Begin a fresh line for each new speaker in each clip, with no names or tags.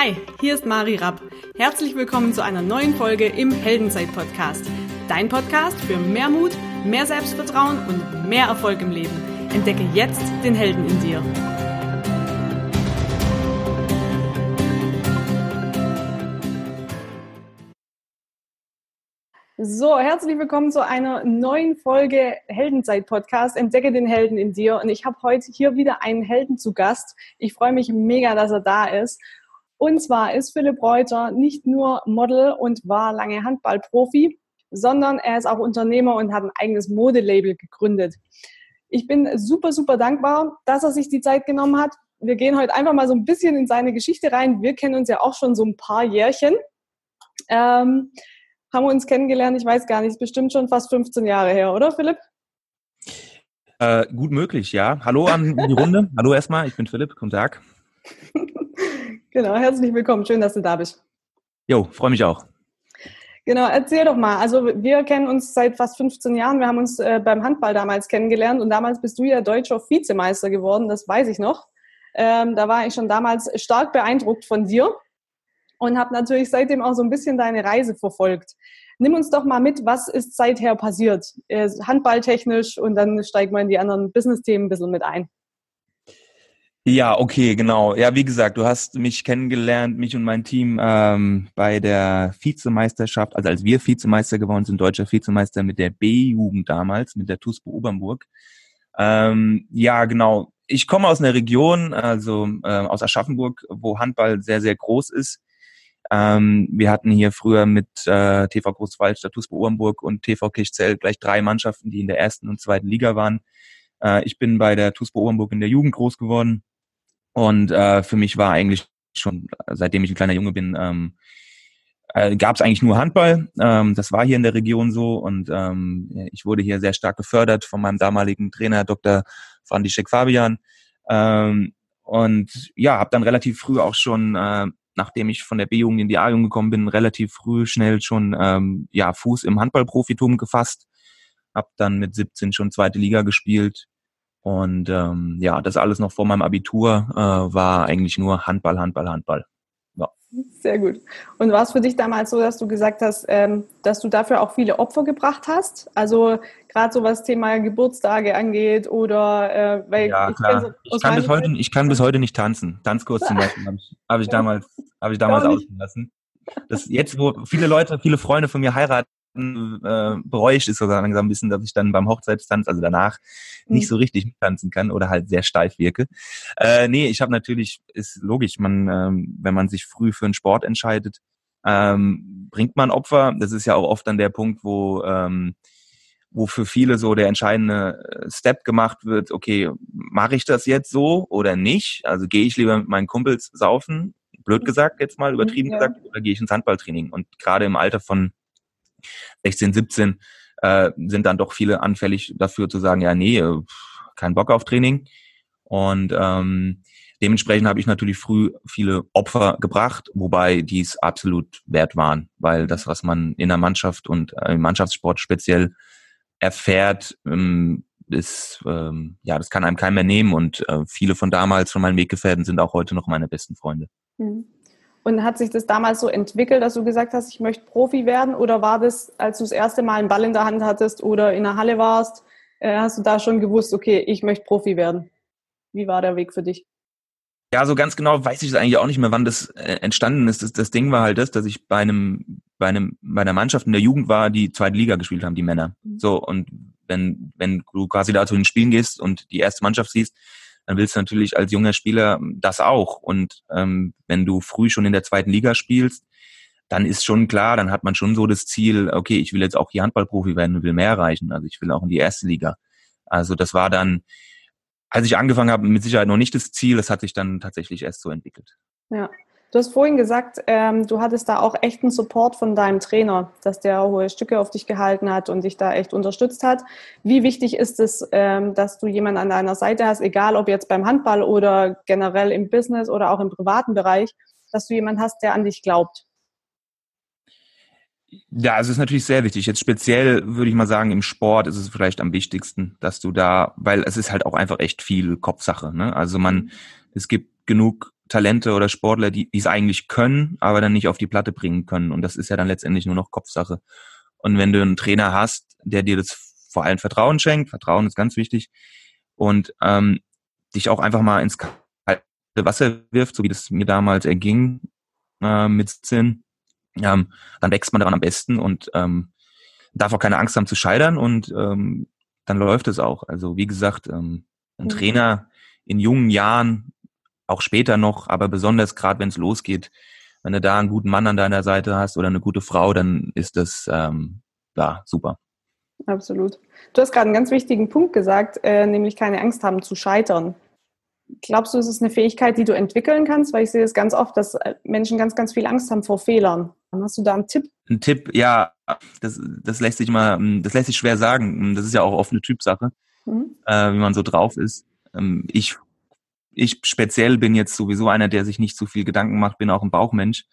Hi, hier ist Mari Rapp. Herzlich willkommen zu einer neuen Folge im Heldenzeit-Podcast. Dein Podcast für mehr Mut, mehr Selbstvertrauen und mehr Erfolg im Leben. Entdecke jetzt den Helden in dir. So, herzlich willkommen zu einer neuen Folge Heldenzeit-Podcast. Entdecke den Helden in dir. Und ich habe heute hier wieder einen Helden zu Gast. Ich freue mich mega, dass er da ist. Und zwar ist Philipp Reuter nicht nur Model und war lange Handballprofi, sondern er ist auch Unternehmer und hat ein eigenes Modelabel gegründet. Ich bin super, super dankbar, dass er sich die Zeit genommen hat. Wir gehen heute einfach mal so ein bisschen in seine Geschichte rein. Wir kennen uns ja auch schon so ein paar Jährchen. Ähm, haben wir uns kennengelernt, ich weiß gar nicht, ist bestimmt schon fast 15 Jahre her, oder Philipp?
Äh, gut möglich, ja. Hallo an die Runde. Hallo erstmal, ich bin Philipp, guten Tag.
genau, herzlich willkommen, schön, dass du da bist.
Jo, freue mich auch.
Genau, erzähl doch mal. Also wir kennen uns seit fast 15 Jahren. Wir haben uns äh, beim Handball damals kennengelernt und damals bist du ja deutscher Vizemeister geworden, das weiß ich noch. Ähm, da war ich schon damals stark beeindruckt von dir und habe natürlich seitdem auch so ein bisschen deine Reise verfolgt. Nimm uns doch mal mit, was ist seither passiert, äh, handballtechnisch und dann steigen wir in die anderen Business-Themen ein bisschen mit ein.
Ja, okay, genau. Ja, wie gesagt, du hast mich kennengelernt, mich und mein Team ähm, bei der Vizemeisterschaft, also als wir Vizemeister geworden sind, deutscher Vizemeister mit der B-Jugend damals, mit der TUSPO Obernburg. Ähm, ja, genau. Ich komme aus einer Region, also äh, aus Aschaffenburg, wo Handball sehr, sehr groß ist. Ähm, wir hatten hier früher mit äh, TV Großwaldstadt, TuSpo Ohrenburg und TV Kirchzell gleich drei Mannschaften, die in der ersten und zweiten Liga waren. Äh, ich bin bei der TuSpo Ohrenburg in der Jugend groß geworden und äh, für mich war eigentlich schon, seitdem ich ein kleiner Junge bin, ähm, äh, gab es eigentlich nur Handball. Ähm, das war hier in der Region so und ähm, ich wurde hier sehr stark gefördert von meinem damaligen Trainer Dr. Frandischek Fabian. Ähm, und ja, habe dann relativ früh auch schon äh, nachdem ich von der B-Jugend in die A-Jugend gekommen bin, relativ früh schnell schon ähm, ja Fuß im Handballprofitum gefasst. Hab dann mit 17 schon zweite Liga gespielt. Und ähm, ja, das alles noch vor meinem Abitur äh, war eigentlich nur Handball, Handball, Handball.
Ja. Sehr gut. Und war es für dich damals so, dass du gesagt hast, ähm, dass du dafür auch viele Opfer gebracht hast? Also gerade so was Thema Geburtstage angeht oder äh,
weil ja, ich, klar. ich kann bis heute, ich kann bis heute nicht tanzen. Tanzkurs zum Beispiel habe ich, hab ich damals, habe ich damals ausgelassen. Das jetzt, wo viele Leute, viele Freunde von mir heiraten, äh, ich es sogar langsam ein bisschen, dass ich dann beim Hochzeitstanz, also danach, mhm. nicht so richtig tanzen kann oder halt sehr steif wirke. Äh, nee, ich habe natürlich, ist logisch, man, ähm, wenn man sich früh für einen Sport entscheidet, ähm, bringt man Opfer. Das ist ja auch oft dann der Punkt, wo ähm, wo für viele so der entscheidende äh, Step gemacht wird, okay, mache ich das jetzt so oder nicht? Also gehe ich lieber mit meinen Kumpels saufen, blöd gesagt jetzt mal, übertrieben ja. gesagt, oder gehe ich ins Handballtraining? Und gerade im Alter von 16, 17 äh, sind dann doch viele anfällig dafür zu sagen, ja, nee, äh, kein Bock auf Training. Und ähm, dementsprechend habe ich natürlich früh viele Opfer gebracht, wobei dies absolut wert waren, weil das, was man in der Mannschaft und äh, im Mannschaftssport speziell erfährt, ähm, ist, ähm, ja, das kann einem keiner mehr nehmen und äh, viele von damals, von meinen Weggefährten, sind auch heute noch meine besten Freunde.
Mhm. Und hat sich das damals so entwickelt, dass du gesagt hast, ich möchte Profi werden? Oder war das, als du das erste Mal einen Ball in der Hand hattest oder in der Halle warst, äh, hast du da schon gewusst, okay, ich möchte Profi werden? Wie war der Weg für dich?
Ja, so ganz genau weiß ich es eigentlich auch nicht mehr, wann das äh, entstanden ist. Das, das Ding war halt das, dass ich bei einem, bei einem, bei einer Mannschaft in der Jugend war, die zweite Liga gespielt haben, die Männer. Mhm. So, und wenn, wenn du quasi da zu den Spielen gehst und die erste Mannschaft siehst, dann willst du natürlich als junger Spieler das auch. Und ähm, wenn du früh schon in der zweiten Liga spielst, dann ist schon klar, dann hat man schon so das Ziel, okay, ich will jetzt auch hier Handballprofi werden und will mehr erreichen. Also ich will auch in die erste Liga. Also das war dann, als ich angefangen habe, mit Sicherheit noch nicht das Ziel. Das hat sich dann tatsächlich erst so entwickelt.
Ja. Du hast vorhin gesagt, ähm, du hattest da auch echten Support von deinem Trainer, dass der hohe Stücke auf dich gehalten hat und dich da echt unterstützt hat. Wie wichtig ist es, ähm, dass du jemanden an deiner Seite hast, egal ob jetzt beim Handball oder generell im Business oder auch im privaten Bereich, dass du jemanden hast, der an dich glaubt?
Ja, also es ist natürlich sehr wichtig. Jetzt speziell würde ich mal sagen, im Sport ist es vielleicht am wichtigsten, dass du da, weil es ist halt auch einfach echt viel Kopfsache. Ne? Also man, es gibt genug Talente oder Sportler, die es eigentlich können, aber dann nicht auf die Platte bringen können. Und das ist ja dann letztendlich nur noch Kopfsache. Und wenn du einen Trainer hast, der dir das vor allem Vertrauen schenkt, Vertrauen ist ganz wichtig, und ähm, dich auch einfach mal ins kalte Wasser wirft, so wie das mir damals erging äh, mit 17, ähm, dann wächst man daran am besten und ähm, darf auch keine Angst haben zu scheitern und ähm, dann läuft es auch. Also wie gesagt, ähm, ein mhm. Trainer in jungen Jahren, auch später noch, aber besonders gerade wenn es losgeht, wenn du da einen guten Mann an deiner Seite hast oder eine gute Frau, dann ist das ähm, ja super.
Absolut. Du hast gerade einen ganz wichtigen Punkt gesagt, äh, nämlich keine Angst haben zu scheitern. Glaubst du, es ist eine Fähigkeit, die du entwickeln kannst? Weil ich sehe es ganz oft, dass äh, Menschen ganz, ganz viel Angst haben vor Fehlern. Hast du da einen Tipp?
Ein Tipp, ja, das, das lässt sich mal, hm, das lässt sich schwer sagen. Hm, das ist ja auch oft eine Typsache, mhm. äh, wie man so drauf ist. Ähm, ich, ich speziell bin jetzt sowieso einer, der sich nicht so viel Gedanken macht, bin auch ein Bauchmensch,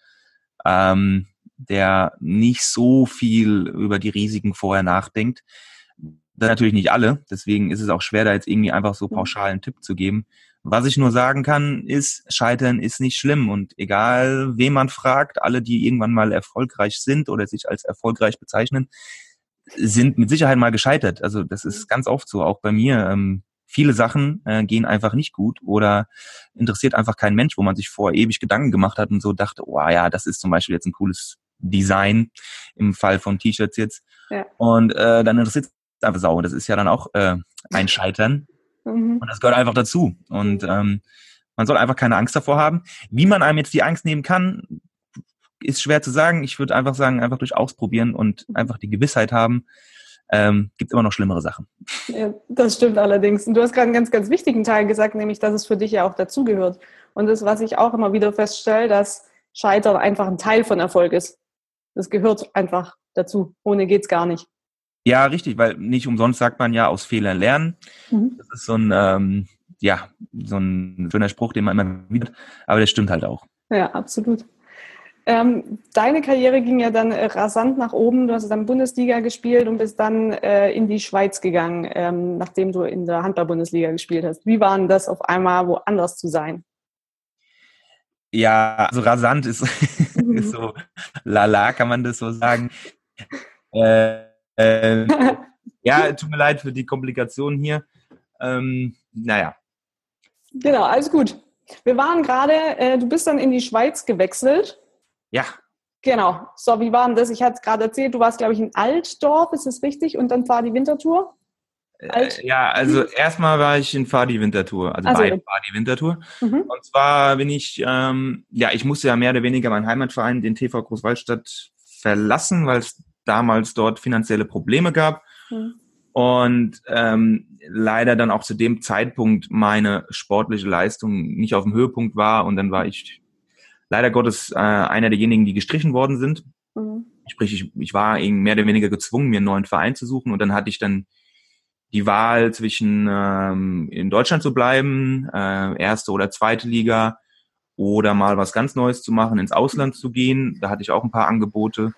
ähm, der nicht so viel über die Risiken vorher nachdenkt. Das natürlich nicht alle, deswegen ist es auch schwer, da jetzt irgendwie einfach so mhm. pauschal einen Tipp zu geben. Was ich nur sagen kann, ist, Scheitern ist nicht schlimm. Und egal, wen man fragt, alle, die irgendwann mal erfolgreich sind oder sich als erfolgreich bezeichnen, sind mit Sicherheit mal gescheitert. Also das ist ganz oft so, auch bei mir. Ähm, viele Sachen äh, gehen einfach nicht gut oder interessiert einfach kein Mensch, wo man sich vor ewig Gedanken gemacht hat und so dachte, oh ja, das ist zum Beispiel jetzt ein cooles Design im Fall von T-Shirts jetzt. Ja. Und äh, dann interessiert es einfach sau. Das ist ja dann auch äh, ein Scheitern. Mhm. Und das gehört einfach dazu. Und ähm, man soll einfach keine Angst davor haben. Wie man einem jetzt die Angst nehmen kann, ist schwer zu sagen. Ich würde einfach sagen, einfach durch Ausprobieren und einfach die Gewissheit haben, ähm, gibt immer noch schlimmere Sachen.
Ja, das stimmt allerdings. Und du hast gerade einen ganz, ganz wichtigen Teil gesagt, nämlich, dass es für dich ja auch dazugehört. Und das, was ich auch immer wieder feststelle, dass Scheitern einfach ein Teil von Erfolg ist. Das gehört einfach dazu. Ohne geht's gar nicht.
Ja, richtig, weil nicht umsonst sagt man ja aus Fehlern lernen. Mhm. Das ist so ein, ähm, ja, so ein schöner Spruch, den man immer wieder, aber der stimmt halt auch.
Ja, absolut. Ähm, deine Karriere ging ja dann äh, rasant nach oben. Du hast dann Bundesliga gespielt und bist dann äh, in die Schweiz gegangen, ähm, nachdem du in der Handball-Bundesliga gespielt hast. Wie war denn das auf einmal woanders zu sein?
Ja, also rasant ist, mhm. ist so lala, kann man das so sagen. Äh, äh, ja, tut mir leid für die Komplikationen hier. Ähm, naja.
Genau, alles gut. Wir waren gerade, äh, du bist dann in die Schweiz gewechselt.
Ja.
Genau. So, wie war denn das? Ich hatte es gerade erzählt, du warst, glaube ich, in Altdorf, ist das richtig? Und dann war die Wintertour?
Alt äh, ja, also erstmal war ich in Fadi Wintertour, also, also bei Fadi Wintertour. Mhm. Und zwar bin ich, ähm, ja, ich musste ja mehr oder weniger meinen Heimatverein, den TV Großwaldstadt, verlassen, weil es damals dort finanzielle Probleme gab. Mhm. Und ähm, leider dann auch zu dem Zeitpunkt meine sportliche Leistung nicht auf dem Höhepunkt war. Und dann war ich leider Gottes äh, einer derjenigen, die gestrichen worden sind. Mhm. Sprich, ich, ich war mehr oder weniger gezwungen, mir einen neuen Verein zu suchen. Und dann hatte ich dann die Wahl zwischen ähm, in Deutschland zu bleiben, äh, erste oder zweite Liga, oder mal was ganz Neues zu machen, ins Ausland zu gehen. Da hatte ich auch ein paar Angebote.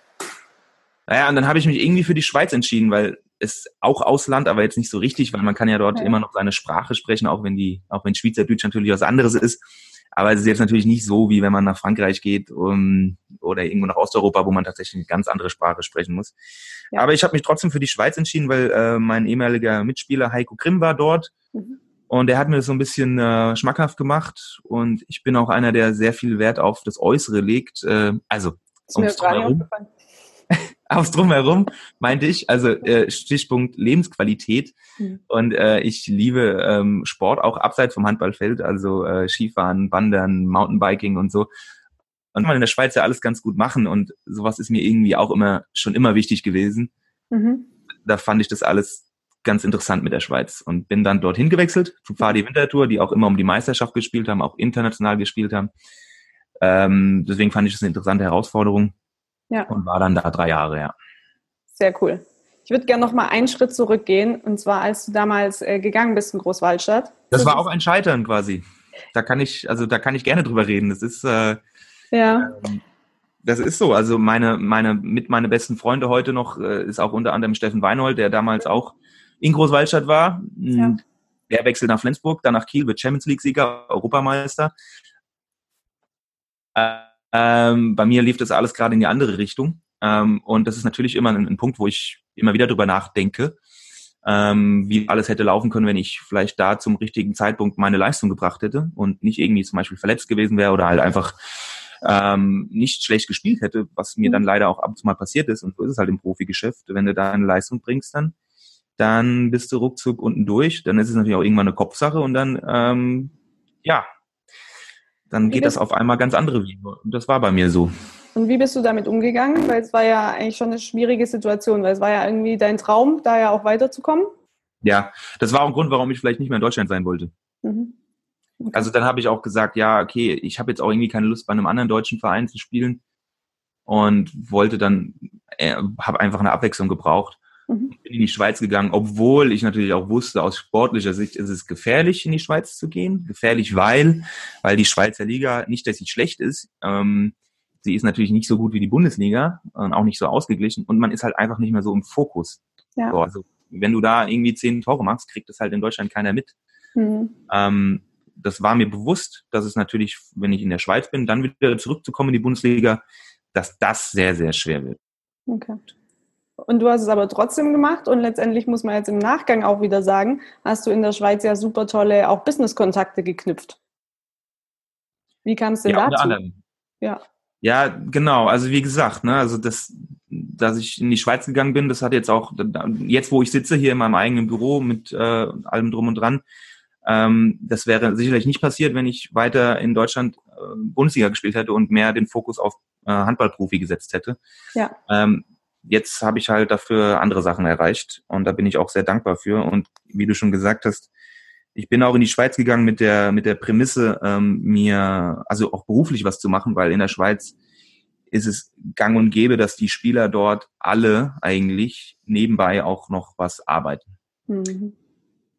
Naja, und dann habe ich mich irgendwie für die Schweiz entschieden, weil es auch Ausland, aber jetzt nicht so richtig, weil man kann ja dort ja. immer noch seine Sprache sprechen, auch wenn die, auch wenn Schweizerdeutsch natürlich was anderes ist. Aber es ist jetzt natürlich nicht so, wie wenn man nach Frankreich geht um, oder irgendwo nach Osteuropa, wo man tatsächlich eine ganz andere Sprache sprechen muss. Ja. Aber ich habe mich trotzdem für die Schweiz entschieden, weil äh, mein ehemaliger Mitspieler Heiko Grimm war dort. Mhm. Und der hat mir das so ein bisschen äh, schmackhaft gemacht. Und ich bin auch einer, der sehr viel Wert auf das Äußere legt. Äh, also ums Drumherum. aufs Drumherum, meinte ich. Also äh, Stichpunkt Lebensqualität. Mhm. Und äh, ich liebe ähm, Sport auch abseits vom Handballfeld, also äh, Skifahren, Wandern, Mountainbiking und so. Und kann man in der Schweiz ja alles ganz gut machen und sowas ist mir irgendwie auch immer schon immer wichtig gewesen. Mhm. Da fand ich das alles ganz interessant mit der Schweiz und bin dann dorthin gewechselt zu Fadi Wintertour, die auch immer um die Meisterschaft gespielt haben, auch international gespielt haben. Ähm, deswegen fand ich das eine interessante Herausforderung ja. Und war dann da drei Jahre, ja.
Sehr cool. Ich würde gerne noch mal einen Schritt zurückgehen, und zwar als du damals äh, gegangen bist in Großwaldstadt.
Das war auch ein Scheitern quasi. Da kann ich, also da kann ich gerne drüber reden. Das ist, äh, ja. Ähm, das ist so. Also meine, meine, mit meine besten Freunde heute noch äh, ist auch unter anderem Steffen Weinhold, der damals auch in Großwaldstadt war. Ja. Der wechselt nach Flensburg, dann nach Kiel, wird Champions League-Sieger, Europameister. Ähm, bei mir lief das alles gerade in die andere Richtung. Ähm, und das ist natürlich immer ein, ein, Punkt, wo ich immer wieder drüber nachdenke, ähm, wie alles hätte laufen können, wenn ich vielleicht da zum richtigen Zeitpunkt meine Leistung gebracht hätte und nicht irgendwie zum Beispiel verletzt gewesen wäre oder halt einfach ähm, nicht schlecht gespielt hätte, was mir dann mhm. leider auch ab und zu mal passiert ist. Und so ist es halt im Profigeschäft. Wenn du da eine Leistung bringst, dann, dann bist du ruckzuck unten durch. Dann ist es natürlich auch irgendwann eine Kopfsache und dann, ähm, ja, dann geht das auf einmal ganz andere Wege. Und das war bei mir so.
Und wie bist du damit umgegangen? Weil es war ja eigentlich schon eine schwierige Situation, weil es war ja irgendwie dein Traum, da ja auch weiterzukommen.
Ja, das war auch ein Grund, warum ich vielleicht nicht mehr in Deutschland sein wollte. Mhm. Okay. Also dann habe ich auch gesagt, ja, okay, ich habe jetzt auch irgendwie keine Lust, bei einem anderen deutschen Verein zu spielen und wollte dann, äh, habe einfach eine Abwechslung gebraucht. Mhm. Bin in die Schweiz gegangen, obwohl ich natürlich auch wusste, aus sportlicher Sicht ist es gefährlich, in die Schweiz zu gehen. Gefährlich, weil, weil die Schweizer Liga nicht, dass sie schlecht ist. Ähm, sie ist natürlich nicht so gut wie die Bundesliga und auch nicht so ausgeglichen und man ist halt einfach nicht mehr so im Fokus. Ja. So, also wenn du da irgendwie zehn Tore machst, kriegt das halt in Deutschland keiner mit. Mhm. Ähm, das war mir bewusst, dass es natürlich, wenn ich in der Schweiz bin, dann wieder zurückzukommen in die Bundesliga, dass das sehr, sehr schwer wird.
Okay. Und du hast es aber trotzdem gemacht und letztendlich muss man jetzt im Nachgang auch wieder sagen, hast du in der Schweiz ja super tolle auch Business-Kontakte geknüpft. Wie kam es denn ja, dazu?
Ja. Ja, genau. Also wie gesagt, ne, also das, dass ich in die Schweiz gegangen bin, das hat jetzt auch jetzt, wo ich sitze hier in meinem eigenen Büro mit äh, allem drum und dran, ähm, das wäre sicherlich nicht passiert, wenn ich weiter in Deutschland äh, Bundesliga gespielt hätte und mehr den Fokus auf äh, Handballprofi gesetzt hätte. Ja. Ähm, jetzt habe ich halt dafür andere Sachen erreicht und da bin ich auch sehr dankbar für. Und wie du schon gesagt hast, ich bin auch in die Schweiz gegangen mit der mit der Prämisse, ähm, mir also auch beruflich was zu machen, weil in der Schweiz ist es gang und gäbe, dass die Spieler dort alle eigentlich nebenbei auch noch was arbeiten. Mhm.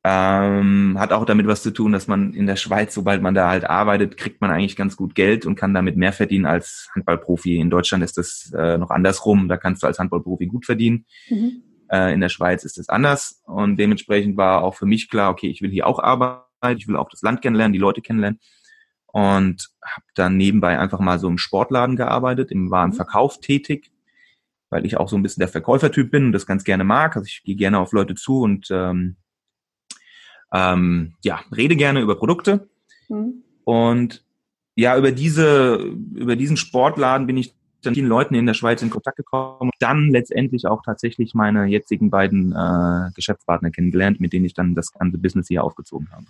Ähm, hat auch damit was zu tun, dass man in der Schweiz, sobald man da halt arbeitet, kriegt man eigentlich ganz gut Geld und kann damit mehr verdienen als Handballprofi. In Deutschland ist das äh, noch andersrum. Da kannst du als Handballprofi gut verdienen. Mhm. Äh, in der Schweiz ist es anders. Und dementsprechend war auch für mich klar, okay, ich will hier auch arbeiten, ich will auch das Land kennenlernen, die Leute kennenlernen. Und habe dann nebenbei einfach mal so im Sportladen gearbeitet, im Warenverkauf mhm. tätig, weil ich auch so ein bisschen der Verkäufertyp bin und das ganz gerne mag. Also ich gehe gerne auf Leute zu und ähm, ähm, ja, rede gerne über Produkte. Mhm. Und ja, über diese, über diesen Sportladen bin ich dann vielen Leuten in der Schweiz in Kontakt gekommen und dann letztendlich auch tatsächlich meine jetzigen beiden äh, Geschäftspartner kennengelernt, mit denen ich dann das ganze Business hier aufgezogen habe.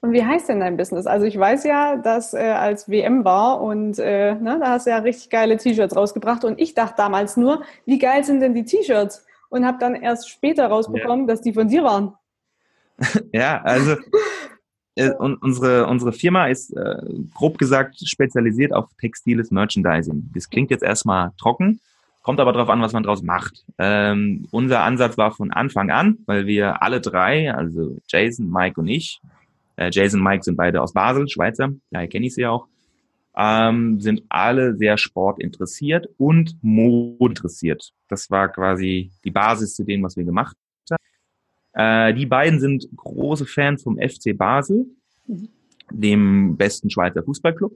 Und wie heißt denn dein Business? Also ich weiß ja, dass äh, als WM war und äh, ne, da hast du ja richtig geile T-Shirts rausgebracht und ich dachte damals nur, wie geil sind denn die T-Shirts? Und habe dann erst später rausbekommen, ja. dass die von dir waren.
ja, also äh, und unsere, unsere Firma ist äh, grob gesagt spezialisiert auf textiles Merchandising. Das klingt jetzt erstmal trocken, kommt aber darauf an, was man daraus macht. Ähm, unser Ansatz war von Anfang an, weil wir alle drei, also Jason, Mike und ich, äh, Jason und Mike sind beide aus Basel, Schweizer, daher kenne ich sie auch, ähm, sind alle sehr sportinteressiert und modinteressiert. Das war quasi die Basis zu dem, was wir gemacht äh, die beiden sind große Fans vom FC Basel, dem besten Schweizer Fußballclub.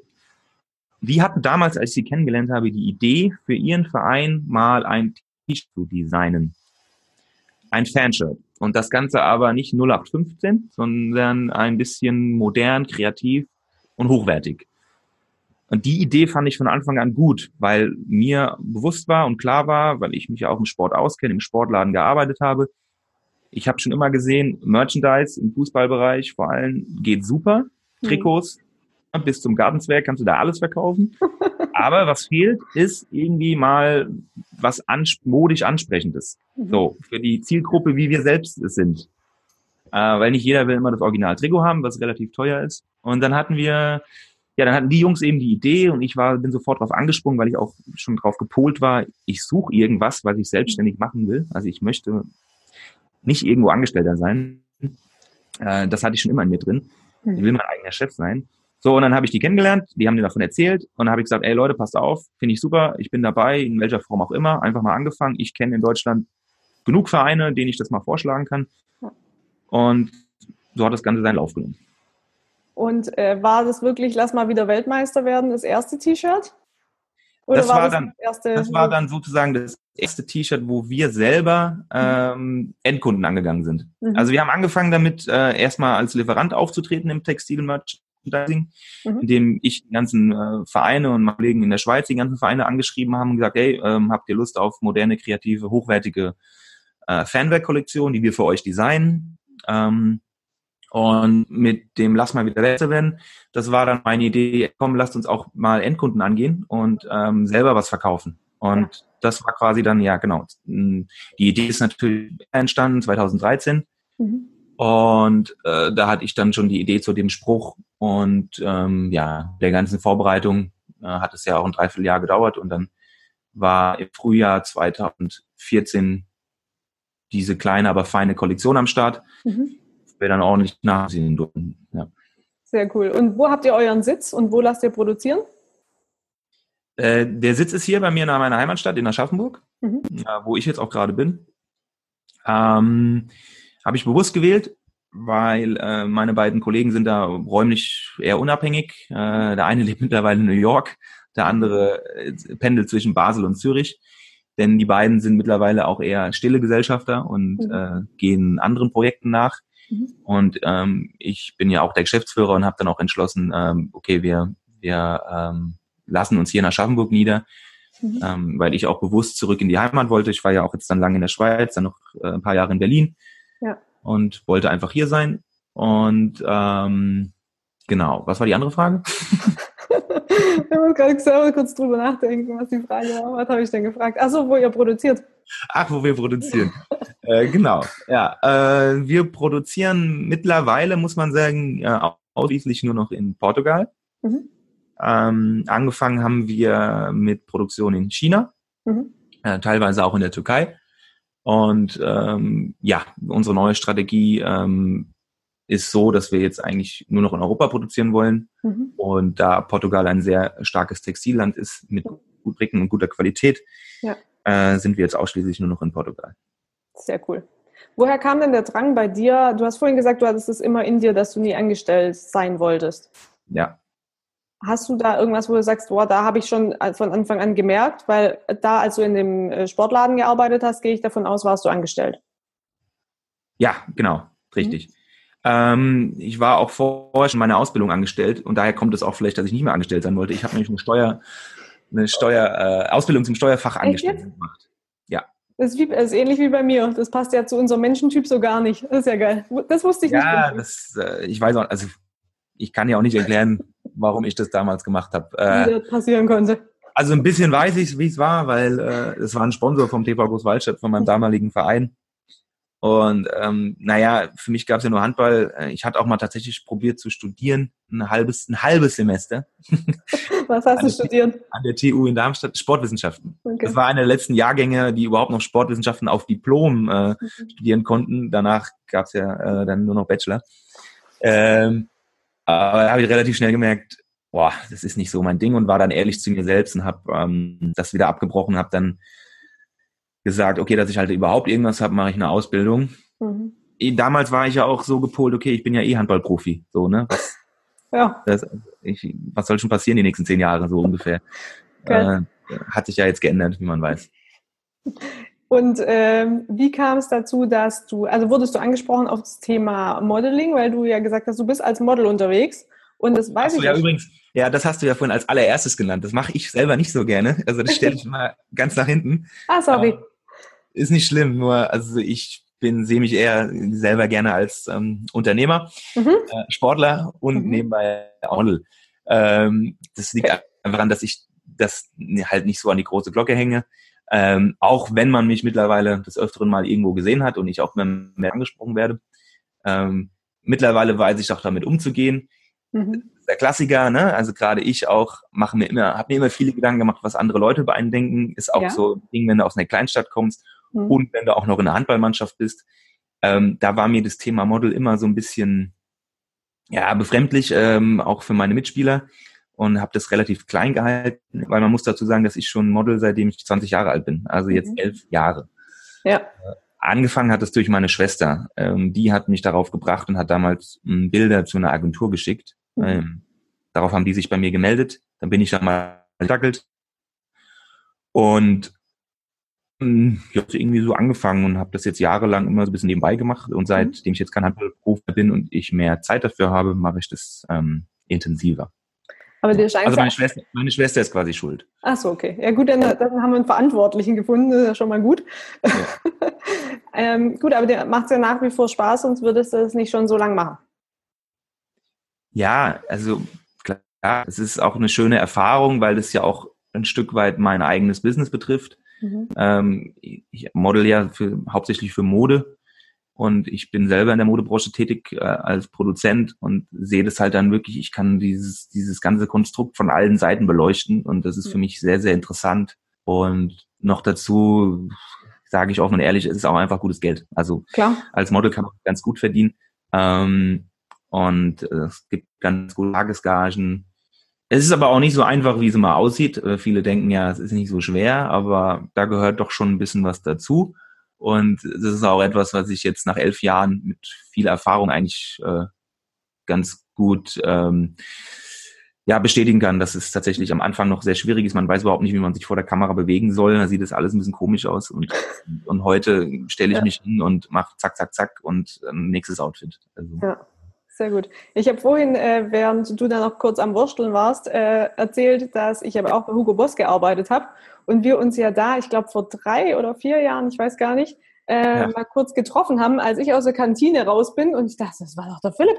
Die hatten damals, als ich sie kennengelernt habe, die Idee, für ihren Verein mal ein T-Shirt zu designen. Ein Fanshirt. Und das Ganze aber nicht 0815, sondern ein bisschen modern, kreativ und hochwertig. Und die Idee fand ich von Anfang an gut, weil mir bewusst war und klar war, weil ich mich ja auch im Sport auskenne, im Sportladen gearbeitet habe, ich habe schon immer gesehen, Merchandise im Fußballbereich vor allem geht super. Mhm. Trikots mhm. bis zum Gartenzwerg kannst du da alles verkaufen. Aber was fehlt, ist irgendwie mal was ans modisch ansprechendes. Mhm. So, für die Zielgruppe, wie wir selbst es sind. Äh, weil nicht jeder will immer das Original-Trikot haben, was relativ teuer ist. Und dann hatten wir, ja, dann hatten die Jungs eben die Idee und ich war, bin sofort drauf angesprungen, weil ich auch schon drauf gepolt war, ich suche irgendwas, was ich selbstständig machen will. Also ich möchte nicht irgendwo Angestellter sein. Äh, das hatte ich schon immer in mir drin. Ich will mein eigener Chef sein. So, und dann habe ich die kennengelernt, die haben mir davon erzählt und dann habe ich gesagt, ey Leute, passt auf, finde ich super, ich bin dabei, in welcher Form auch immer, einfach mal angefangen. Ich kenne in Deutschland genug Vereine, denen ich das mal vorschlagen kann. Und so hat das Ganze seinen Lauf genommen.
Und äh, war das wirklich, lass mal wieder Weltmeister werden, das erste T-Shirt?
Oder das war, das dann, erste, das war dann sozusagen das erste T-Shirt, wo wir selber mhm. ähm, Endkunden angegangen sind. Mhm. Also wir haben angefangen damit, äh, erstmal als Lieferant aufzutreten im Textil-Merchandising, mhm. indem ich die ganzen äh, Vereine und meine Kollegen in der Schweiz die ganzen Vereine angeschrieben haben und gesagt, hey, ähm, habt ihr Lust auf moderne, kreative, hochwertige äh, Fanwerk-Kollektion, die wir für euch designen? Ähm, und mit dem Lass mal wieder besser werden, das war dann meine Idee, komm, lasst uns auch mal Endkunden angehen und ähm, selber was verkaufen. Und das war quasi dann, ja genau, die Idee ist natürlich entstanden 2013. Mhm. Und äh, da hatte ich dann schon die Idee zu dem Spruch und ähm, ja, der ganzen Vorbereitung äh, hat es ja auch ein Dreivierteljahr gedauert und dann war im Frühjahr 2014 diese kleine, aber feine Kollektion am Start. Mhm wir dann ordentlich nachsehen durften. Ja.
Sehr cool. Und wo habt ihr euren Sitz und wo lasst ihr produzieren?
Äh, der Sitz ist hier bei mir in meiner Heimatstadt in Aschaffenburg, mhm. ja, wo ich jetzt auch gerade bin. Ähm, Habe ich bewusst gewählt, weil äh, meine beiden Kollegen sind da räumlich eher unabhängig. Äh, der eine lebt mittlerweile in New York, der andere äh, pendelt zwischen Basel und Zürich. Denn die beiden sind mittlerweile auch eher stille Gesellschafter und mhm. äh, gehen anderen Projekten nach. Mhm. Und ähm, ich bin ja auch der Geschäftsführer und habe dann auch entschlossen, ähm, okay, wir, wir ähm, lassen uns hier in Aschaffenburg nieder, mhm. ähm, weil ich auch bewusst zurück in die Heimat wollte. Ich war ja auch jetzt dann lange in der Schweiz, dann noch äh, ein paar Jahre in Berlin ja. und wollte einfach hier sein. Und ähm, genau, was war die andere Frage?
ich muss gerade selber kurz drüber nachdenken, was die Frage war. Was habe ich denn gefragt? Achso, wo ihr produziert.
Ach, wo wir produzieren. äh, genau, ja. Äh, wir produzieren mittlerweile, muss man sagen, äh, ausschließlich nur noch in Portugal. Mhm. Ähm, angefangen haben wir mit Produktion in China, mhm. äh, teilweise auch in der Türkei. Und ähm, ja, unsere neue Strategie ähm, ist so, dass wir jetzt eigentlich nur noch in Europa produzieren wollen. Mhm. Und da Portugal ein sehr starkes Textilland ist mit gut Bricken und guter Qualität, ja. Äh, sind wir jetzt ausschließlich nur noch in Portugal.
Sehr cool. Woher kam denn der Drang bei dir? Du hast vorhin gesagt, du hattest es immer in dir, dass du nie angestellt sein wolltest.
Ja.
Hast du da irgendwas, wo du sagst, boah, da habe ich schon von Anfang an gemerkt, weil da, als du in dem äh, Sportladen gearbeitet hast, gehe ich davon aus, warst du angestellt.
Ja, genau, richtig. Mhm. Ähm, ich war auch vorher schon meine Ausbildung angestellt und daher kommt es auch vielleicht, dass ich nicht mehr angestellt sein wollte. Ich habe nämlich eine Steuer, eine Steuer, äh, Ausbildung zum Steuerfachangestellten gemacht. Ja.
Das ist, wie, das ist, ähnlich wie bei mir. Das passt ja zu unserem Menschentyp so gar nicht. Das ist ja geil. Das wusste ich
ja,
nicht.
Ja, das, äh, ich weiß auch, also ich kann ja auch nicht erklären, warum ich das damals gemacht habe.
Äh, wie das passieren konnte.
Also ein bisschen weiß ich, wie es war, weil äh, es war ein Sponsor vom TV Großwaldstadt, von meinem damaligen Verein. Und ähm, naja, für mich gab es ja nur Handball. Äh, ich hatte auch mal tatsächlich probiert zu studieren, ein halbes, ein halbes Semester.
Was hast du studiert?
An der TU in Darmstadt, Sportwissenschaften. Okay. Das war einer der letzten Jahrgänge, die überhaupt noch Sportwissenschaften auf Diplom äh, mhm. studieren konnten. Danach gab es ja äh, dann nur noch Bachelor. Ähm, aber da habe ich relativ schnell gemerkt, boah, das ist nicht so mein Ding und war dann ehrlich zu mir selbst und habe ähm, das wieder abgebrochen, habe dann gesagt, okay, dass ich halt überhaupt irgendwas habe, mache ich eine Ausbildung. Mhm. Damals war ich ja auch so gepolt, okay, ich bin ja eh Handballprofi, so, ne? Was, ja. Das, ich, was soll schon passieren die nächsten zehn Jahre, so ungefähr? Okay. Äh, hat sich ja jetzt geändert, wie man weiß.
Und ähm, wie kam es dazu, dass du, also wurdest du angesprochen auf das Thema Modeling, weil du ja gesagt hast, du bist als Model unterwegs. Und das weiß Achso, ich
ja übrigens, ja, das hast du ja vorhin als allererstes genannt. Das mache ich selber nicht so gerne. Also das stelle ich mal ganz nach hinten.
Ah, sorry. Aber
ist nicht schlimm, nur also ich bin, sehe mich eher selber gerne als ähm, Unternehmer, mhm. äh, Sportler und mhm. nebenbei Model. Ähm, das liegt einfach daran, dass ich das halt nicht so an die große Glocke hänge. Ähm, auch wenn man mich mittlerweile des Öfteren mal irgendwo gesehen hat und ich auch mehr, mehr angesprochen werde. Ähm, mittlerweile weiß ich auch damit umzugehen. Mhm. Der Klassiker, ne? Also gerade ich auch mache mir immer, habe mir immer viele Gedanken gemacht, was andere Leute bei einem denken. Ist auch ja. so ein Ding, wenn du aus einer Kleinstadt kommst Mhm. Und wenn du auch noch in der Handballmannschaft bist, ähm, da war mir das Thema Model immer so ein bisschen ja befremdlich, ähm, auch für meine Mitspieler und habe das relativ klein gehalten, weil man muss dazu sagen, dass ich schon Model seitdem ich 20 Jahre alt bin, also jetzt mhm. elf Jahre. Ja. Äh, angefangen hat es durch meine Schwester. Ähm, die hat mich darauf gebracht und hat damals ähm, Bilder zu einer Agentur geschickt. Mhm. Ähm, darauf haben die sich bei mir gemeldet. Dann bin ich da mal gedackelt. Und ich habe irgendwie so angefangen und habe das jetzt jahrelang immer so ein bisschen nebenbei gemacht. Und seitdem ich jetzt kein Handballprofi bin und ich mehr Zeit dafür habe, mache ich das ähm, intensiver. Aber dir scheint also meine Schwester, meine Schwester ist quasi schuld.
Ach so, okay. Ja gut, dann, dann haben wir einen Verantwortlichen gefunden, das ist ja schon mal gut. Ja. ähm, gut, aber dir macht es ja nach wie vor Spaß, sonst würdest du es nicht schon so lange machen.
Ja, also klar, es ist auch eine schöne Erfahrung, weil das ja auch ein Stück weit mein eigenes Business betrifft. Mhm. Ähm, ich model ja für, hauptsächlich für Mode und ich bin selber in der Modebranche tätig äh, als Produzent und sehe das halt dann wirklich, ich kann dieses, dieses ganze Konstrukt von allen Seiten beleuchten und das ist mhm. für mich sehr, sehr interessant. Und noch dazu sage ich offen und ehrlich, es ist auch einfach gutes Geld. Also Klar. als Model kann man ganz gut verdienen. Ähm, und äh, es gibt ganz gute Tagesgagen. Es ist aber auch nicht so einfach, wie es immer aussieht. Äh, viele denken ja, es ist nicht so schwer, aber da gehört doch schon ein bisschen was dazu. Und das ist auch etwas, was ich jetzt nach elf Jahren mit viel Erfahrung eigentlich äh, ganz gut ähm, ja, bestätigen kann, dass es tatsächlich am Anfang noch sehr schwierig ist. Man weiß überhaupt nicht, wie man sich vor der Kamera bewegen soll. Da sieht das alles ein bisschen komisch aus. Und, und heute stelle ich ja. mich hin und mache zack, zack, zack und ähm, nächstes Outfit.
Also. Ja. Sehr gut. Ich habe vorhin, äh, während du da noch kurz am Wursteln warst, äh, erzählt, dass ich aber auch bei Hugo Boss gearbeitet habe und wir uns ja da, ich glaube vor drei oder vier Jahren, ich weiß gar nicht, äh, ja. mal kurz getroffen haben, als ich aus der Kantine raus bin und ich dachte, das war doch der Philipp.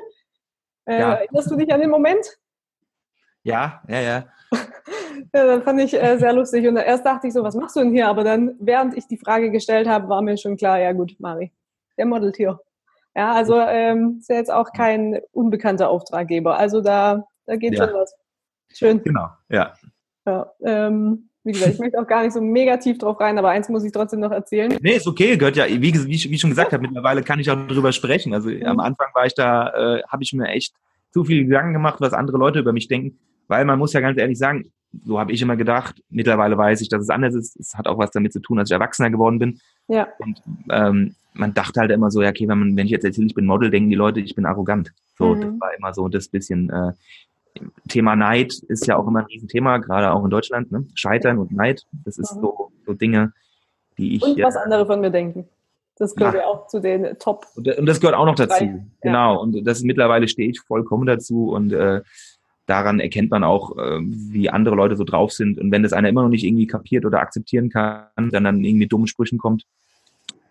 Äh, ja. Erinnerst du dich an den Moment?
Ja, ja, ja.
ja, das fand ich äh, sehr lustig. Und erst dachte ich so, was machst du denn hier? Aber dann, während ich die Frage gestellt habe, war mir schon klar, ja gut, Mari, der modelt hier. Ja, also ähm, ist ja jetzt auch kein unbekannter Auftraggeber. Also da, da geht ja. schon was. Schön.
Genau, ja.
ja ähm, wie gesagt, ich möchte auch gar nicht so mega tief drauf rein, aber eins muss ich trotzdem noch erzählen.
Nee, ist okay, gehört ja, wie, wie, wie ich schon gesagt habe, mittlerweile kann ich auch darüber sprechen. Also mhm. am Anfang war ich da, äh, habe ich mir echt zu viel Gedanken gemacht, was andere Leute über mich denken, weil man muss ja ganz ehrlich sagen, so habe ich immer gedacht, mittlerweile weiß ich, dass es anders ist. Es hat auch was damit zu tun, dass ich Erwachsener geworden bin. Ja. Und ähm, man dachte halt immer so, ja, okay, wenn, man, wenn ich jetzt erzähle, ich bin Model, denken die Leute, ich bin arrogant. So, mhm. das war immer so das bisschen äh, Thema Neid ist ja auch immer ein Riesenthema, gerade auch in Deutschland. Ne? Scheitern und Neid, das ist mhm. so, so Dinge, die ich.
Und was ja, andere von mir denken. Das gehört ja, ja auch zu den Top.
Und, und, das gehört auch noch dazu. Drei. Genau. Ja. Und das mittlerweile stehe ich vollkommen dazu und äh, daran erkennt man auch, äh, wie andere Leute so drauf sind. Und wenn das einer immer noch nicht irgendwie kapiert oder akzeptieren kann, dann dann irgendwie dummen Sprüchen kommt,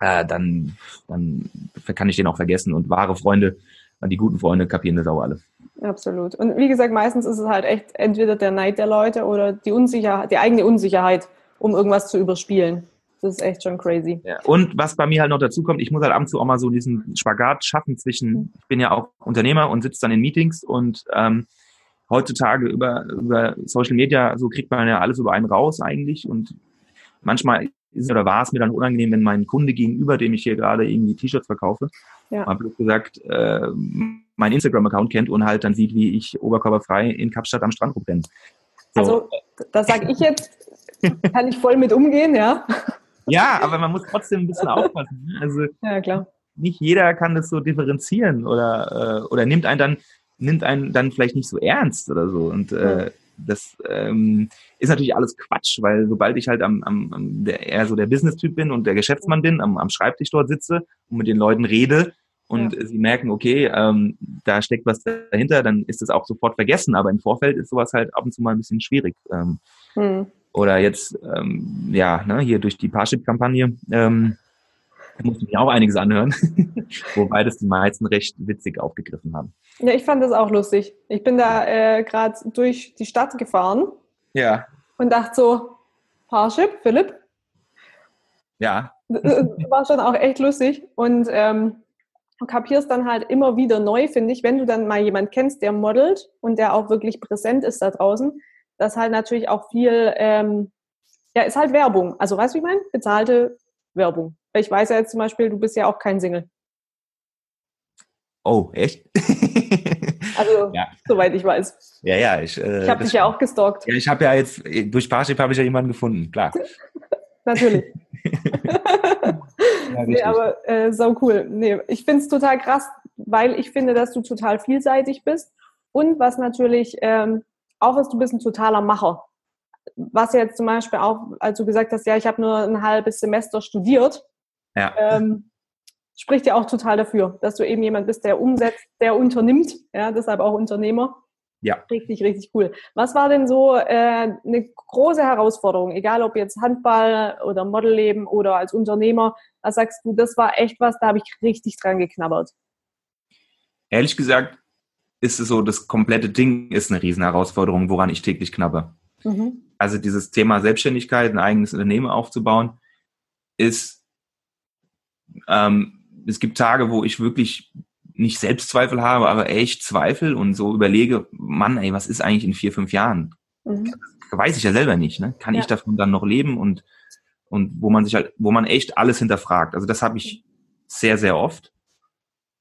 äh, dann, dann kann ich den auch vergessen. Und wahre Freunde, die guten Freunde kapieren das auch alle.
Absolut. Und wie gesagt, meistens ist es halt echt entweder der Neid der Leute oder die Unsicherheit, die eigene Unsicherheit, um irgendwas zu überspielen. Das ist echt schon crazy.
Ja. Und was bei mir halt noch dazu kommt, ich muss halt ab und zu auch mal so diesen Spagat schaffen zwischen, mhm. ich bin ja auch Unternehmer und sitze dann in Meetings und ähm, heutzutage über, über Social Media, so kriegt man ja alles über einen raus eigentlich und manchmal ist oder war es mir dann unangenehm, wenn mein Kunde gegenüber, dem ich hier gerade irgendwie T-Shirts verkaufe, ja. mal blöd gesagt, äh, mein Instagram-Account kennt und halt dann sieht, wie ich oberkörperfrei in Kapstadt am Strand rumrenne.
So. Also, das sage ich jetzt, kann ich voll mit umgehen, ja.
Ja, aber man muss trotzdem ein bisschen aufpassen. Ne? Also, ja, klar. Nicht jeder kann das so differenzieren oder, äh, oder nimmt einen dann, nimmt einen dann vielleicht nicht so ernst oder so. Und äh, das ähm, ist natürlich alles Quatsch, weil sobald ich halt am, am, am der, eher so der Business-Typ bin und der Geschäftsmann bin, am, am Schreibtisch dort sitze und mit den Leuten rede und ja. sie merken, okay, ähm, da steckt was dahinter, dann ist es auch sofort vergessen. Aber im Vorfeld ist sowas halt ab und zu mal ein bisschen schwierig. Ähm, hm. Oder jetzt, ähm, ja, ne, hier durch die Parship-Kampagne ähm, musste ich mir auch einiges anhören, wobei das die meisten recht witzig aufgegriffen haben.
Ja, ich fand das auch lustig. Ich bin da äh, gerade durch die Stadt gefahren.
Ja.
Und dachte so, Parship, Philipp?
Ja.
War schon auch echt lustig. Und ähm, du kapierst dann halt immer wieder neu, finde ich, wenn du dann mal jemanden kennst, der modelt und der auch wirklich präsent ist da draußen, dass halt natürlich auch viel, ähm, ja, ist halt Werbung. Also weißt du, wie ich meine? Bezahlte Werbung. Ich weiß ja jetzt zum Beispiel, du bist ja auch kein Single.
Oh, echt?
Also, ja. soweit ich weiß.
Ja, ja. Ich,
äh, ich habe dich ja auch gestalkt.
Ja, ich habe ja jetzt, durch Parship habe ich ja jemanden gefunden, klar.
Natürlich. ja, nee, aber äh, so cool. Nee, ich finde es total krass, weil ich finde, dass du total vielseitig bist Und was natürlich ähm, auch ist, du bist ein totaler Macher. Was jetzt zum Beispiel auch, als du gesagt hast, ja, ich habe nur ein halbes Semester studiert, ja. ähm, spricht ja auch total dafür, dass du eben jemand bist, der umsetzt, der unternimmt, ja, deshalb auch Unternehmer. Ja. Richtig, richtig cool. Was war denn so äh, eine große Herausforderung, egal ob jetzt Handball oder Modelleben oder als Unternehmer, was sagst du, das war echt was, da habe ich richtig dran geknabbert?
Ehrlich gesagt ist es so, das komplette Ding ist eine Riesenherausforderung, woran ich täglich knabber. Mhm. Also dieses Thema Selbstständigkeit, ein eigenes Unternehmen aufzubauen, ist, ähm, es gibt Tage, wo ich wirklich nicht Selbstzweifel habe, aber echt Zweifel und so überlege, Mann, ey, was ist eigentlich in vier, fünf Jahren? Mhm. Weiß ich ja selber nicht, ne? Kann ja. ich davon dann noch leben und, und wo man sich halt, wo man echt alles hinterfragt. Also das habe ich sehr, sehr oft.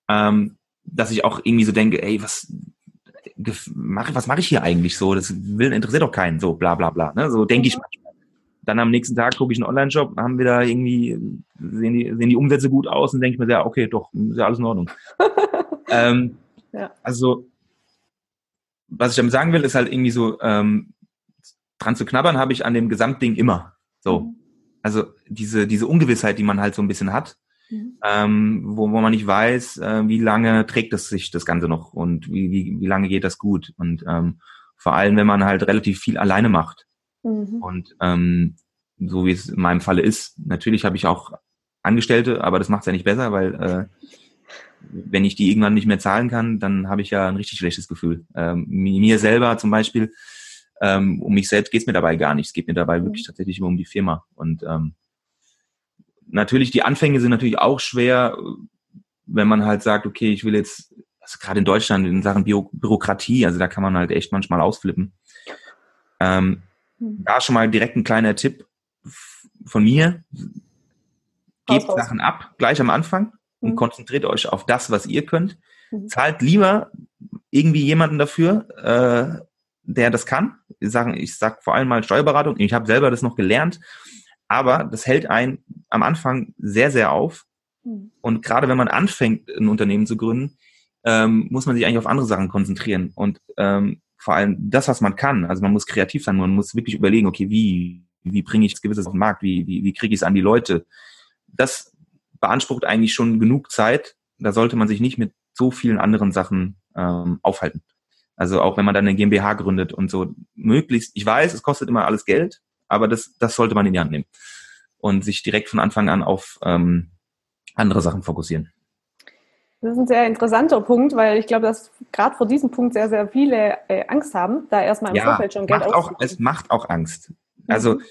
Ähm, dass ich auch irgendwie so denke, ey, was mach, was mache ich hier eigentlich so? Das will, interessiert doch keinen, so bla bla bla. Ne? So denke ich mhm. manchmal. Dann am nächsten Tag gucke ich einen Online-Shop, haben wir da irgendwie, sehen die, sehen die Umsätze gut aus und denke ich mir, ja, okay, doch, ist ja alles in Ordnung. ähm, ja. Also, was ich damit sagen will, ist halt irgendwie so, ähm, dran zu knabbern habe ich an dem Gesamtding immer. So. Mhm. Also diese, diese Ungewissheit, die man halt so ein bisschen hat, mhm. ähm, wo, wo man nicht weiß, äh, wie lange trägt es sich das Ganze noch und wie, wie, wie lange geht das gut. Und ähm, vor allem, wenn man halt relativ viel alleine macht. Mhm. Und ähm, so wie es in meinem Falle ist, natürlich habe ich auch Angestellte, aber das macht es ja nicht besser, weil äh, wenn ich die irgendwann nicht mehr zahlen kann, dann habe ich ja ein richtig schlechtes Gefühl. Ähm, mir selber zum Beispiel, ähm, um mich selbst geht's mir dabei gar nicht. Es geht mir dabei mhm. wirklich tatsächlich immer um die Firma. Und ähm, natürlich, die Anfänge sind natürlich auch schwer, wenn man halt sagt, okay, ich will jetzt, also gerade in Deutschland in Sachen Bü Bürokratie, also da kann man halt echt manchmal ausflippen. Ähm, hm. Da schon mal direkt ein kleiner Tipp von mir. Gebt raus, Sachen ab, gleich am Anfang und mhm. konzentriert euch auf das, was ihr könnt. Mhm. Zahlt lieber irgendwie jemanden dafür, äh, der das kann. Ich sage, ich sag vor allem mal Steuerberatung. Ich habe selber das noch gelernt, aber das hält einen am Anfang sehr, sehr auf. Mhm. Und gerade wenn man anfängt, ein Unternehmen zu gründen, ähm, muss man sich eigentlich auf andere Sachen konzentrieren. Und ähm, vor allem das, was man kann. Also man muss kreativ sein, man muss wirklich überlegen, okay, wie, wie bringe ich das Gewisses auf den Markt, wie, wie, wie kriege ich es an die Leute. Das beansprucht eigentlich schon genug Zeit. Da sollte man sich nicht mit so vielen anderen Sachen ähm, aufhalten. Also auch wenn man dann eine GmbH gründet und so möglichst, ich weiß, es kostet immer alles Geld, aber das, das sollte man in die Hand nehmen und sich direkt von Anfang an auf ähm, andere Sachen fokussieren.
Das ist ein sehr interessanter Punkt, weil ich glaube, dass gerade vor diesem Punkt sehr, sehr viele äh, Angst haben, da erstmal im ja, Vorfeld schon Geld
macht auch, Es macht auch Angst. Also mhm.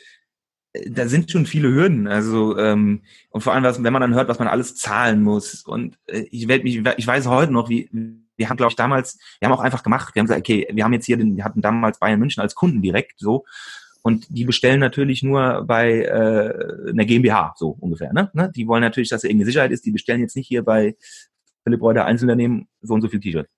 Da sind schon viele Hürden. Also ähm, und vor allem, was, wenn man dann hört, was man alles zahlen muss. Und äh, ich, werd mich, ich weiß heute noch, wie wir haben, glaube ich, damals, wir haben auch einfach gemacht. Wir haben gesagt, okay, wir haben jetzt hier den, wir hatten damals Bayern München als Kunden direkt so und die bestellen natürlich nur bei äh, einer GmbH, so ungefähr. Ne? ne? Die wollen natürlich, dass da irgendeine Sicherheit ist. Die bestellen jetzt nicht hier bei Philipp Reuter Einzelunternehmen so und so viel T-Shirt.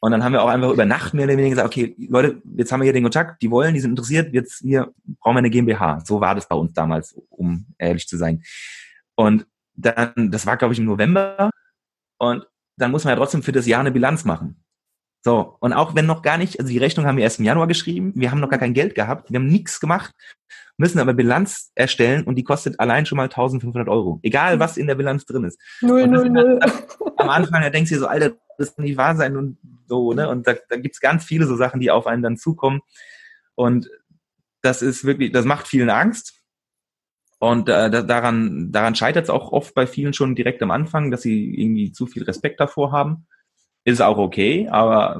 Und dann haben wir auch einfach über Nacht mehr oder weniger gesagt, okay, Leute, jetzt haben wir hier den Kontakt, die wollen, die sind interessiert, jetzt hier brauchen wir eine GmbH. So war das bei uns damals, um ehrlich zu sein. Und dann, das war, glaube ich, im November. Und dann muss man ja trotzdem für das Jahr eine Bilanz machen. So, und auch wenn noch gar nicht, also die Rechnung haben wir erst im Januar geschrieben, wir haben noch gar kein Geld gehabt, wir haben nichts gemacht, müssen aber Bilanz erstellen und die kostet allein schon mal 1500 Euro. Egal, hm. was in der Bilanz drin ist.
Null, null, null.
Am Anfang, da denkst du dir so, Alter, das kann nicht wahr sein und so, ne? Und da, da gibt's ganz viele so Sachen, die auf einen dann zukommen. Und das ist wirklich, das macht vielen Angst. Und äh, daran, daran scheitert es auch oft bei vielen schon direkt am Anfang, dass sie irgendwie zu viel Respekt davor haben ist auch okay, aber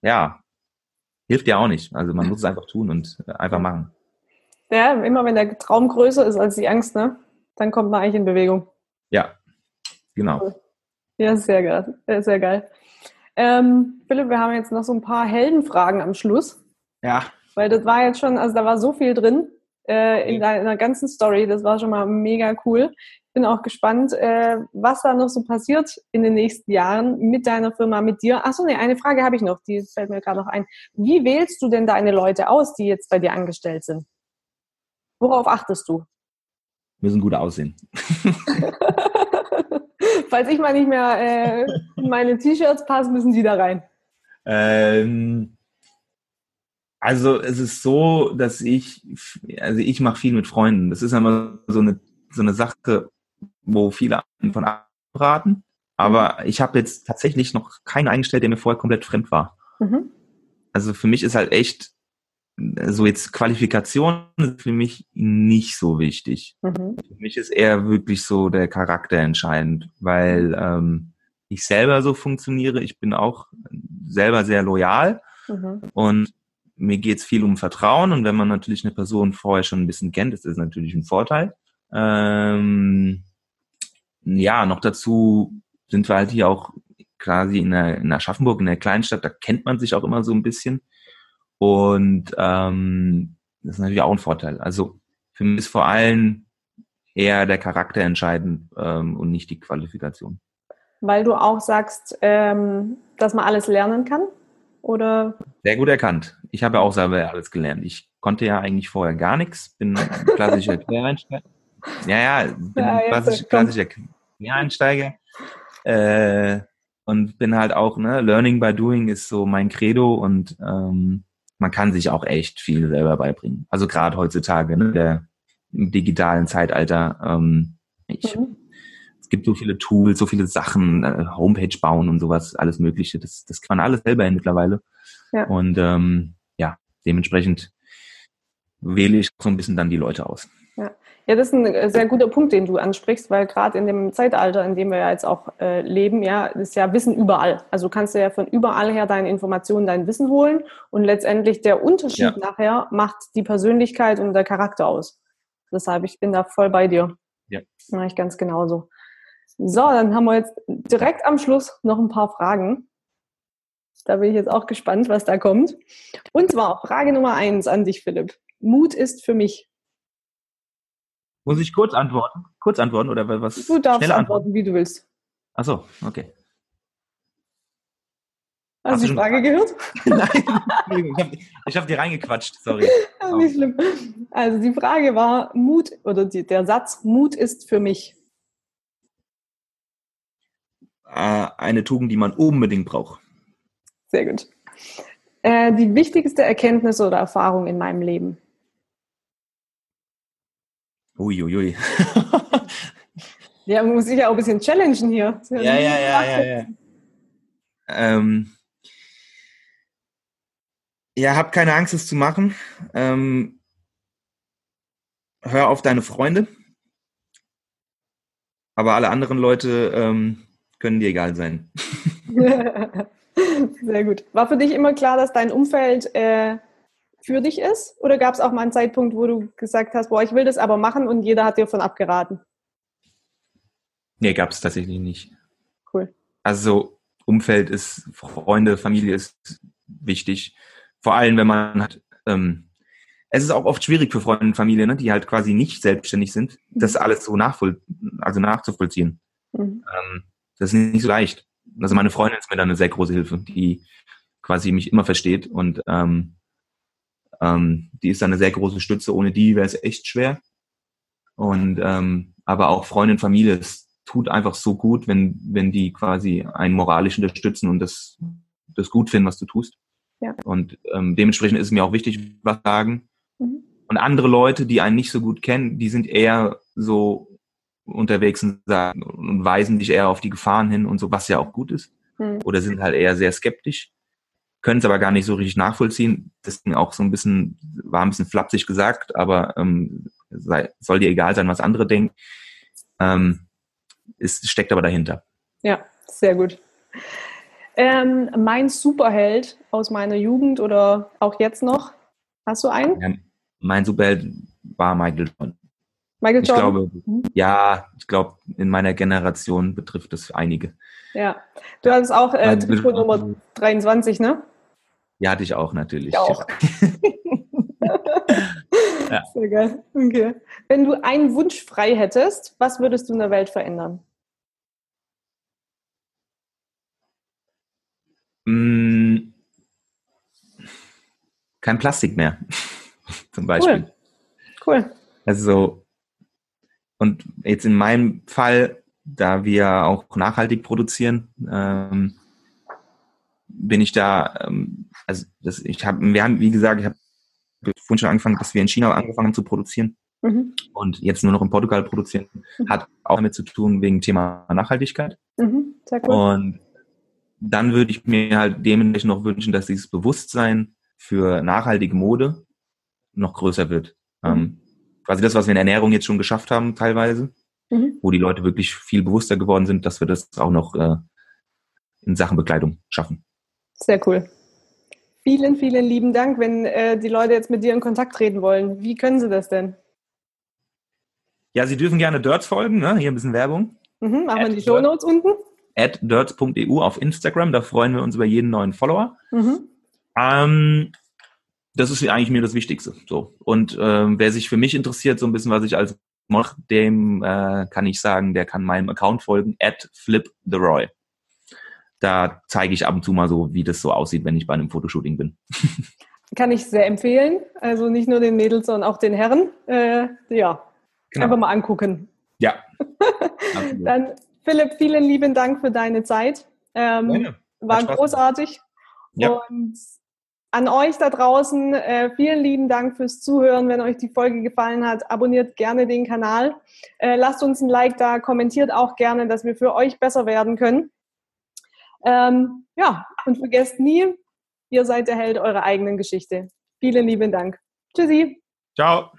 ja, hilft ja auch nicht. Also man muss es einfach tun und einfach machen.
Ja, immer wenn der Traum größer ist als die Angst, ne, dann kommt man eigentlich in Bewegung.
Ja, genau.
Ja, sehr geil. Sehr geil. Ähm, Philipp, wir haben jetzt noch so ein paar Heldenfragen am Schluss.
Ja.
Weil das war jetzt schon, also da war so viel drin äh, in deiner ganzen Story. Das war schon mal mega cool bin auch gespannt, äh, was da noch so passiert in den nächsten Jahren mit deiner Firma, mit dir. Achso, nee, eine Frage habe ich noch, die fällt mir gerade noch ein. Wie wählst du denn deine Leute aus, die jetzt bei dir angestellt sind? Worauf achtest du?
Müssen gut aussehen.
Falls ich mal nicht mehr äh, meine T-Shirts passe, müssen die da rein.
Ähm, also es ist so, dass ich, also ich mache viel mit Freunden. Das ist immer so eine so eine Sache, wo viele von abraten. Aber mhm. ich habe jetzt tatsächlich noch keinen eingestellt, der mir vorher komplett fremd war. Mhm. Also für mich ist halt echt so jetzt Qualifikation für mich nicht so wichtig. Mhm. Für mich ist eher wirklich so der Charakter entscheidend, weil ähm, ich selber so funktioniere. Ich bin auch selber sehr loyal mhm. und mir geht es viel um Vertrauen. Und wenn man natürlich eine Person vorher schon ein bisschen kennt, ist das natürlich ein Vorteil. Ähm, ja, noch dazu sind wir halt hier auch quasi in der, in Aschaffenburg, in der Kleinstadt, da kennt man sich auch immer so ein bisschen. Und ähm, das ist natürlich auch ein Vorteil. Also für mich ist vor allem eher der Charakter entscheidend ähm, und nicht die Qualifikation.
Weil du auch sagst, ähm, dass man alles lernen kann? Oder?
Sehr gut erkannt. Ich habe ja auch selber alles gelernt. Ich konnte ja eigentlich vorher gar nichts, bin klassischer Quereinsteiger. Ja, ja, bin ja, klassisch, klassischer Quereinsteiger. Äh, und bin halt auch, ne, Learning by Doing ist so mein Credo und ähm, man kann sich auch echt viel selber beibringen. Also gerade heutzutage, ne, der, im digitalen Zeitalter. Ähm, ich, mhm. Es gibt so viele Tools, so viele Sachen, äh, Homepage bauen und sowas, alles Mögliche. Das, das kann man alles selber hin mittlerweile. Ja. Und ähm, ja, dementsprechend wähle ich so ein bisschen dann die Leute aus.
Ja. Das ist ein äh, sehr guter Punkt, den du ansprichst, weil gerade in dem Zeitalter, in dem wir ja jetzt auch äh, leben, ja, ist ja Wissen überall. Also kannst du ja von überall her deine Informationen, dein Wissen holen und letztendlich der Unterschied ja. nachher macht die Persönlichkeit und der Charakter aus. Deshalb, ich bin da voll bei dir. Ja. Mache ich ganz genauso. So, dann haben wir jetzt direkt am Schluss noch ein paar Fragen. Da bin ich jetzt auch gespannt, was da kommt. Und zwar Frage Nummer eins an dich, Philipp. Mut ist für mich
muss ich kurz antworten? Kurz antworten oder was?
Du darfst antworten, antworten, wie du willst.
Ach so, okay.
Hast, du die Frage gehört?
Nein, ich habe ich hab dir reingequatscht, sorry.
Nicht schlimm. Also die Frage war, Mut, oder die, der Satz, Mut ist für mich.
Äh, eine Tugend, die man unbedingt braucht.
Sehr gut. Äh, die wichtigste Erkenntnis oder Erfahrung in meinem Leben.
Uiuiui.
ja, man muss sich ja auch ein bisschen challengen hier.
Ja, ja, ja, ja, ja, ja. Ähm, ja, hab keine Angst, es zu machen. Ähm, hör auf deine Freunde. Aber alle anderen Leute ähm, können dir egal sein.
Sehr gut. War für dich immer klar, dass dein Umfeld äh, für dich ist? Oder gab es auch mal einen Zeitpunkt, wo du gesagt hast, boah, ich will das aber machen und jeder hat dir von abgeraten?
Nee, gab es tatsächlich nicht.
Cool.
Also Umfeld ist, Freunde, Familie ist wichtig. Vor allem, wenn man hat, ähm, es ist auch oft schwierig für Freunde und Familie, ne, die halt quasi nicht selbstständig sind, mhm. das alles so nachvoll, also nachzuvollziehen. Mhm. Ähm, das ist nicht so leicht. Also meine Freundin ist mir da eine sehr große Hilfe, die quasi mich immer versteht und ähm, ähm, die ist eine sehr große Stütze. Ohne die wäre es echt schwer. Und ähm, aber auch Freundin, Familie, es tut einfach so gut, wenn wenn die quasi einen moralisch unterstützen und das das gut finden, was du tust. Ja. Und ähm, dementsprechend ist es mir auch wichtig, was sagen. Mhm. Und andere Leute, die einen nicht so gut kennen, die sind eher so unterwegs und sagen und weisen dich eher auf die Gefahren hin und so, was ja auch gut ist. Mhm. Oder sind halt eher sehr skeptisch können es aber gar nicht so richtig nachvollziehen. Deswegen auch so ein bisschen, war ein bisschen flapsig gesagt, aber ähm, sei, soll dir egal sein, was andere denken. Ähm, es steckt aber dahinter.
Ja, sehr gut. Ähm, mein Superheld aus meiner Jugend oder auch jetzt noch, hast du einen?
Ja, mein Superheld war Michael Jordan.
Michael
Jordan? Ich glaube, mhm. ja, ich glaube, in meiner Generation betrifft das einige.
Ja, du hattest auch äh, Trikot Nummer 23, ne?
Ja, hatte ich auch natürlich.
Ich auch. ja. Sehr geil. Okay. Wenn du einen Wunsch frei hättest, was würdest du in der Welt verändern?
Mm, kein Plastik mehr, zum Beispiel.
Cool. cool.
Also, und jetzt in meinem Fall, da wir auch nachhaltig produzieren, ähm, bin ich da, ähm, also das, ich habe, wir haben, wie gesagt, ich habe vorhin schon angefangen, dass wir in China angefangen haben zu produzieren mhm. und jetzt nur noch in Portugal produzieren, mhm. hat auch damit zu tun wegen Thema Nachhaltigkeit. Mhm. Und dann würde ich mir halt dementsprechend noch wünschen, dass dieses Bewusstsein für nachhaltige Mode noch größer wird. Mhm. Ähm, quasi das, was wir in Ernährung jetzt schon geschafft haben, teilweise, mhm. wo die Leute wirklich viel bewusster geworden sind, dass wir das auch noch äh, in Sachen Bekleidung schaffen.
Sehr cool. Vielen, vielen lieben Dank. Wenn äh, die Leute jetzt mit dir in Kontakt treten wollen, wie können sie das denn?
Ja, sie dürfen gerne Dirts folgen, ne? hier ein bisschen Werbung.
Mhm, machen wir die Show Notes unten.
At dirts.eu auf Instagram, da freuen wir uns über jeden neuen Follower. Mhm. Ähm, das ist eigentlich mir das Wichtigste. So. Und ähm, wer sich für mich interessiert, so ein bisschen, was ich als mache, dem äh, kann ich sagen, der kann meinem Account folgen, at fliptheroy. Da zeige ich ab und zu mal so, wie das so aussieht, wenn ich bei einem Fotoshooting bin.
Kann ich sehr empfehlen. Also nicht nur den Mädels, sondern auch den Herren. Äh, ja, genau. einfach mal angucken.
Ja.
Dann, Philipp, vielen lieben Dank für deine Zeit. Ähm, war großartig. Ja. Und an euch da draußen, äh, vielen lieben Dank fürs Zuhören. Wenn euch die Folge gefallen hat, abonniert gerne den Kanal. Äh, lasst uns ein Like da, kommentiert auch gerne, dass wir für euch besser werden können. Ähm, ja, und vergesst nie, ihr seid der Held eurer eigenen Geschichte. Vielen lieben Dank. Tschüssi.
Ciao.